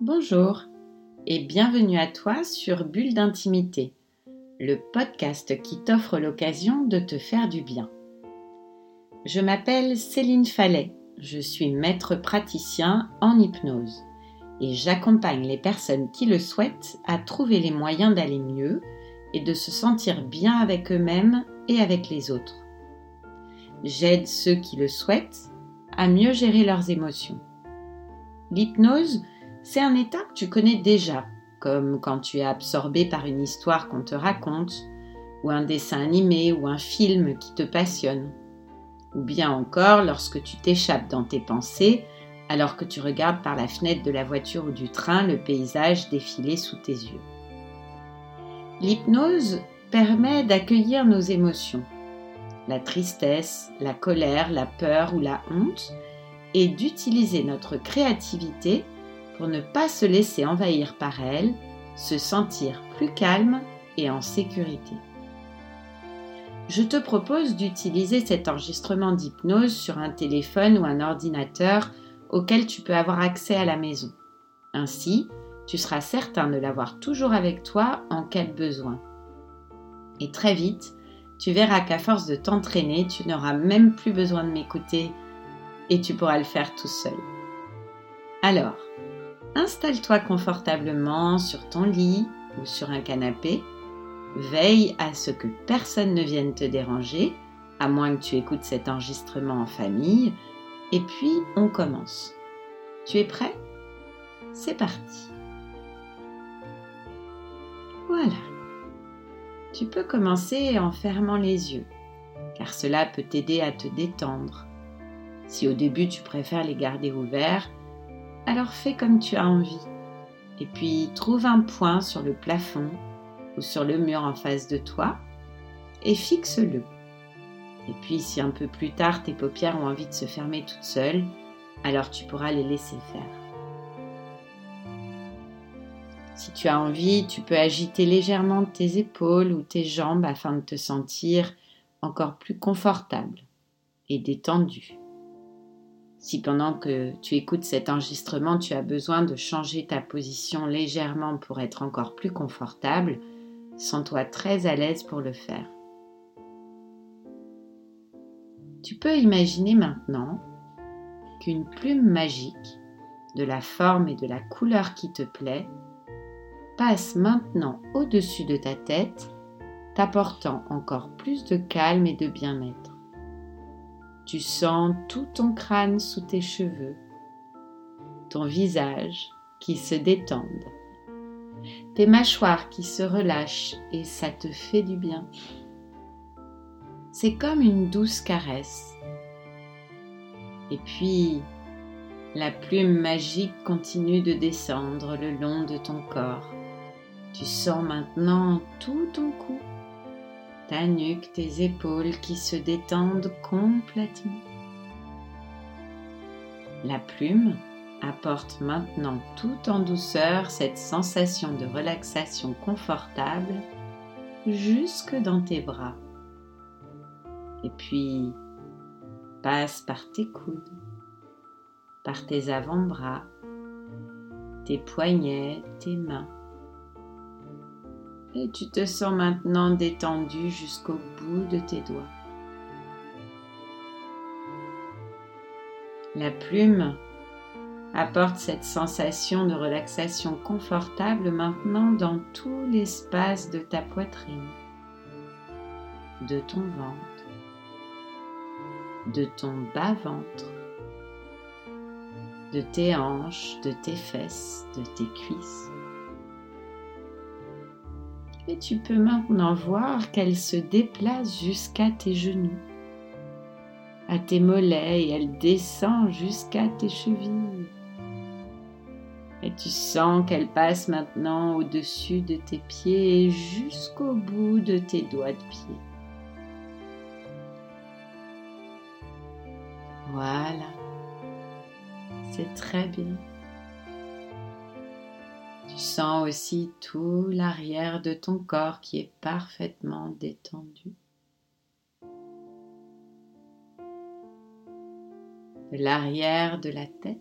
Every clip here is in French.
Bonjour et bienvenue à toi sur Bulle d'intimité, le podcast qui t'offre l'occasion de te faire du bien. Je m'appelle Céline Fallet, je suis maître praticien en hypnose et j'accompagne les personnes qui le souhaitent à trouver les moyens d'aller mieux et de se sentir bien avec eux-mêmes et avec les autres. J'aide ceux qui le souhaitent à mieux gérer leurs émotions. L'hypnose, c'est un état que tu connais déjà, comme quand tu es absorbé par une histoire qu'on te raconte, ou un dessin animé ou un film qui te passionne. Ou bien encore lorsque tu t'échappes dans tes pensées alors que tu regardes par la fenêtre de la voiture ou du train le paysage défiler sous tes yeux. L'hypnose permet d'accueillir nos émotions, la tristesse, la colère, la peur ou la honte, et d'utiliser notre créativité pour ne pas se laisser envahir par elle, se sentir plus calme et en sécurité. Je te propose d'utiliser cet enregistrement d'hypnose sur un téléphone ou un ordinateur auquel tu peux avoir accès à la maison. Ainsi, tu seras certain de l'avoir toujours avec toi en cas de besoin. Et très vite, tu verras qu'à force de t'entraîner, tu n'auras même plus besoin de m'écouter et tu pourras le faire tout seul. Alors, installe-toi confortablement sur ton lit ou sur un canapé. Veille à ce que personne ne vienne te déranger, à moins que tu écoutes cet enregistrement en famille. Et puis, on commence. Tu es prêt? C'est parti. Voilà. Tu peux commencer en fermant les yeux, car cela peut t'aider à te détendre. Si au début tu préfères les garder ouverts, alors fais comme tu as envie. Et puis trouve un point sur le plafond ou sur le mur en face de toi et fixe-le. Et puis si un peu plus tard tes paupières ont envie de se fermer toutes seules, alors tu pourras les laisser faire. Si tu as envie, tu peux agiter légèrement tes épaules ou tes jambes afin de te sentir encore plus confortable et détendu. Si pendant que tu écoutes cet enregistrement, tu as besoin de changer ta position légèrement pour être encore plus confortable, sens-toi très à l'aise pour le faire. Tu peux imaginer maintenant qu'une plume magique, de la forme et de la couleur qui te plaît, passe maintenant au-dessus de ta tête, t'apportant encore plus de calme et de bien-être. Tu sens tout ton crâne sous tes cheveux, ton visage qui se détendent, tes mâchoires qui se relâchent et ça te fait du bien. C'est comme une douce caresse. Et puis, la plume magique continue de descendre le long de ton corps tu sens maintenant tout ton cou, ta nuque, tes épaules qui se détendent complètement. La plume apporte maintenant tout en douceur cette sensation de relaxation confortable jusque dans tes bras. Et puis passe par tes coudes, par tes avant-bras, tes poignets, tes mains et tu te sens maintenant détendu jusqu'au bout de tes doigts. La plume apporte cette sensation de relaxation confortable maintenant dans tout l'espace de ta poitrine, de ton ventre, de ton bas-ventre, de tes hanches, de tes fesses, de tes cuisses. Et tu peux maintenant voir qu'elle se déplace jusqu'à tes genoux, à tes mollets et elle descend jusqu'à tes chevilles. Et tu sens qu'elle passe maintenant au-dessus de tes pieds et jusqu'au bout de tes doigts de pied. Voilà, c'est très bien. Tu sens aussi tout l'arrière de ton corps qui est parfaitement détendu. De l'arrière de la tête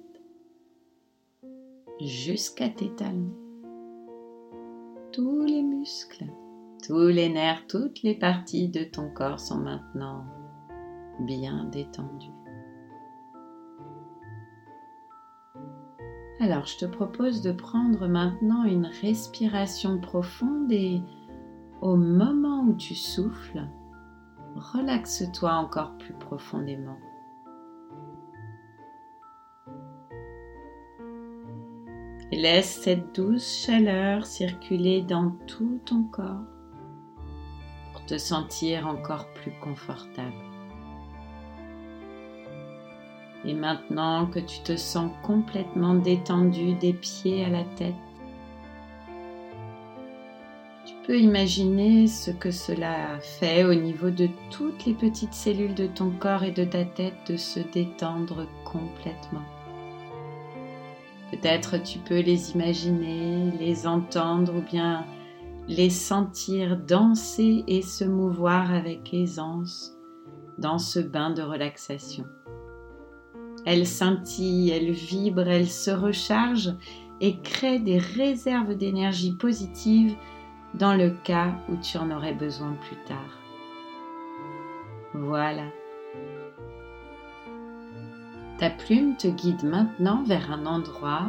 jusqu'à tes talons. Tous les muscles, tous les nerfs, toutes les parties de ton corps sont maintenant bien détendues. Alors je te propose de prendre maintenant une respiration profonde et au moment où tu souffles, relaxe-toi encore plus profondément. Et laisse cette douce chaleur circuler dans tout ton corps pour te sentir encore plus confortable. Et maintenant que tu te sens complètement détendu des pieds à la tête, tu peux imaginer ce que cela fait au niveau de toutes les petites cellules de ton corps et de ta tête de se détendre complètement. Peut-être tu peux les imaginer, les entendre ou bien les sentir danser et se mouvoir avec aisance dans ce bain de relaxation. Elle scintille, elle vibre, elle se recharge et crée des réserves d'énergie positive dans le cas où tu en aurais besoin plus tard. Voilà. Ta plume te guide maintenant vers un endroit,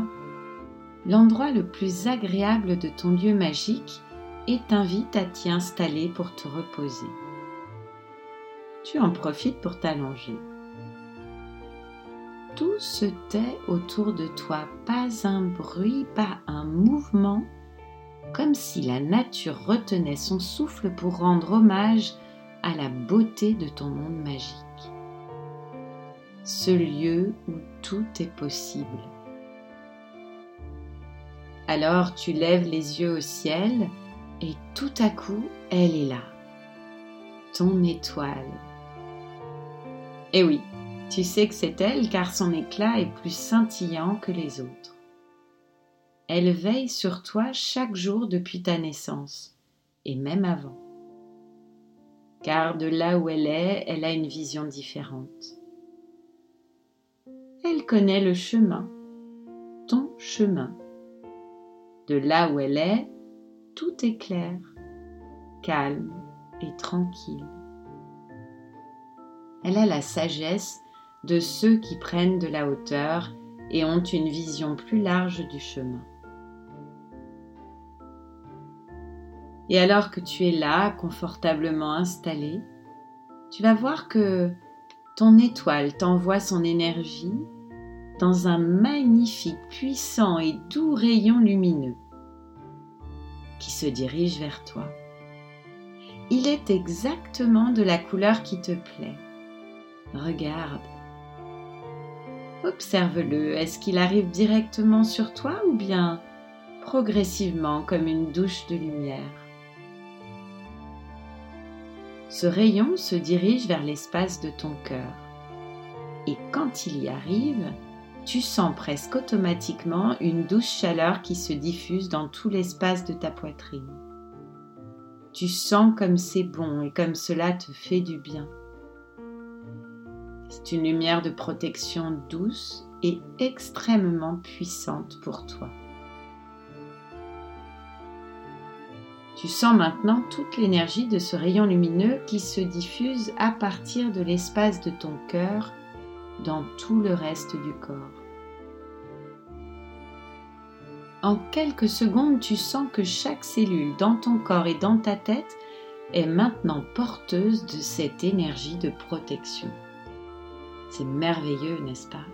l'endroit le plus agréable de ton lieu magique et t'invite à t'y installer pour te reposer. Tu en profites pour t'allonger tout se tait autour de toi, pas un bruit, pas un mouvement, comme si la nature retenait son souffle pour rendre hommage à la beauté de ton monde magique. Ce lieu où tout est possible. Alors tu lèves les yeux au ciel et tout à coup, elle est là, ton étoile. Et eh oui, tu sais que c'est elle car son éclat est plus scintillant que les autres. Elle veille sur toi chaque jour depuis ta naissance, et même avant. Car de là où elle est, elle a une vision différente. Elle connaît le chemin, ton chemin. De là où elle est, tout est clair, calme et tranquille. Elle a la sagesse de ceux qui prennent de la hauteur et ont une vision plus large du chemin. Et alors que tu es là, confortablement installé, tu vas voir que ton étoile t'envoie son énergie dans un magnifique, puissant et doux rayon lumineux qui se dirige vers toi. Il est exactement de la couleur qui te plaît. Regarde, Observe-le. Est-ce qu'il arrive directement sur toi ou bien progressivement comme une douche de lumière? Ce rayon se dirige vers l'espace de ton cœur. Et quand il y arrive, tu sens presque automatiquement une douce chaleur qui se diffuse dans tout l'espace de ta poitrine. Tu sens comme c'est bon et comme cela te fait du bien. C'est une lumière de protection douce et extrêmement puissante pour toi. Tu sens maintenant toute l'énergie de ce rayon lumineux qui se diffuse à partir de l'espace de ton cœur dans tout le reste du corps. En quelques secondes, tu sens que chaque cellule dans ton corps et dans ta tête est maintenant porteuse de cette énergie de protection. C'est merveilleux, n'est-ce pas?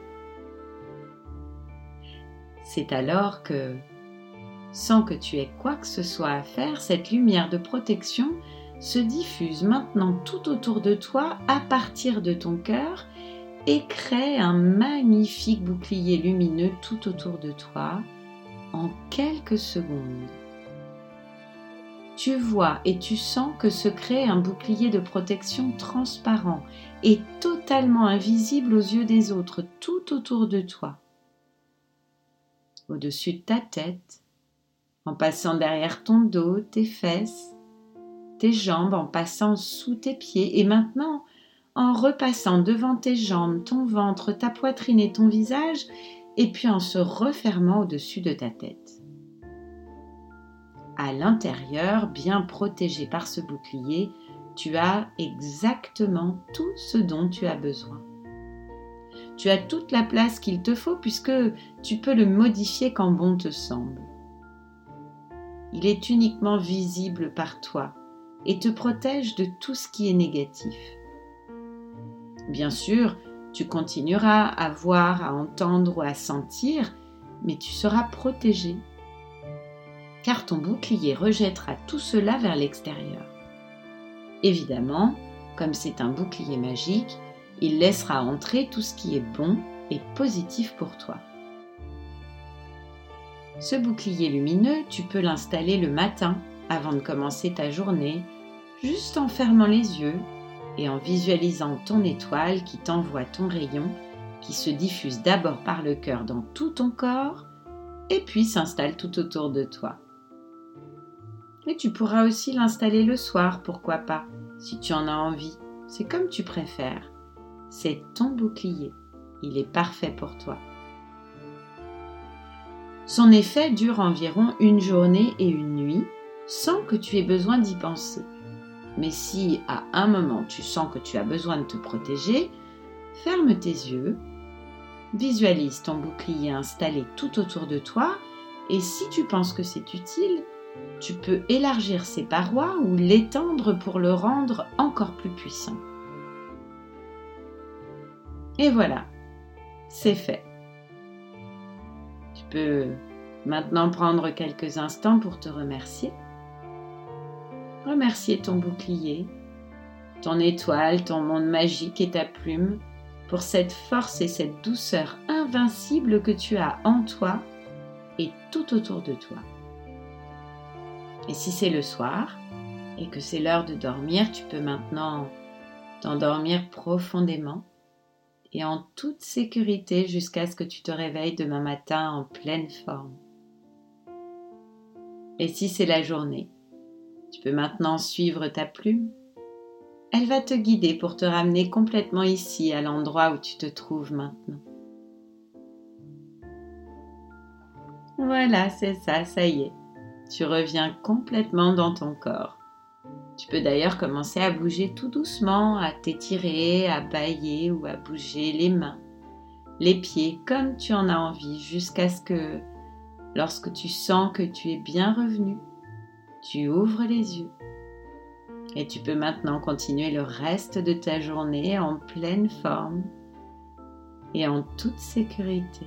C'est alors que, sans que tu aies quoi que ce soit à faire, cette lumière de protection se diffuse maintenant tout autour de toi à partir de ton cœur et crée un magnifique bouclier lumineux tout autour de toi en quelques secondes tu vois et tu sens que se crée un bouclier de protection transparent et totalement invisible aux yeux des autres tout autour de toi. Au-dessus de ta tête, en passant derrière ton dos, tes fesses, tes jambes, en passant sous tes pieds et maintenant en repassant devant tes jambes, ton ventre, ta poitrine et ton visage, et puis en se refermant au-dessus de ta tête. À l'intérieur, bien protégé par ce bouclier, tu as exactement tout ce dont tu as besoin. Tu as toute la place qu'il te faut puisque tu peux le modifier quand bon te semble. Il est uniquement visible par toi et te protège de tout ce qui est négatif. Bien sûr, tu continueras à voir, à entendre ou à sentir, mais tu seras protégé, car ton bouclier rejettera tout cela vers l'extérieur. Évidemment, comme c'est un bouclier magique, il laissera entrer tout ce qui est bon et positif pour toi. Ce bouclier lumineux, tu peux l'installer le matin avant de commencer ta journée, juste en fermant les yeux et en visualisant ton étoile qui t'envoie ton rayon, qui se diffuse d'abord par le cœur dans tout ton corps et puis s'installe tout autour de toi. Et tu pourras aussi l'installer le soir, pourquoi pas, si tu en as envie. C'est comme tu préfères. C'est ton bouclier. Il est parfait pour toi. Son effet dure environ une journée et une nuit sans que tu aies besoin d'y penser. Mais si à un moment tu sens que tu as besoin de te protéger, ferme tes yeux, visualise ton bouclier installé tout autour de toi et si tu penses que c'est utile, tu peux élargir ses parois ou l'étendre pour le rendre encore plus puissant. Et voilà, c'est fait. Tu peux maintenant prendre quelques instants pour te remercier. Remercier ton bouclier, ton étoile, ton monde magique et ta plume pour cette force et cette douceur invincible que tu as en toi et tout autour de toi. Et si c'est le soir et que c'est l'heure de dormir, tu peux maintenant t'endormir profondément et en toute sécurité jusqu'à ce que tu te réveilles demain matin en pleine forme. Et si c'est la journée, tu peux maintenant suivre ta plume. Elle va te guider pour te ramener complètement ici, à l'endroit où tu te trouves maintenant. Voilà, c'est ça, ça y est tu reviens complètement dans ton corps. Tu peux d'ailleurs commencer à bouger tout doucement, à t'étirer, à bailler ou à bouger les mains, les pieds comme tu en as envie jusqu'à ce que, lorsque tu sens que tu es bien revenu, tu ouvres les yeux. Et tu peux maintenant continuer le reste de ta journée en pleine forme et en toute sécurité.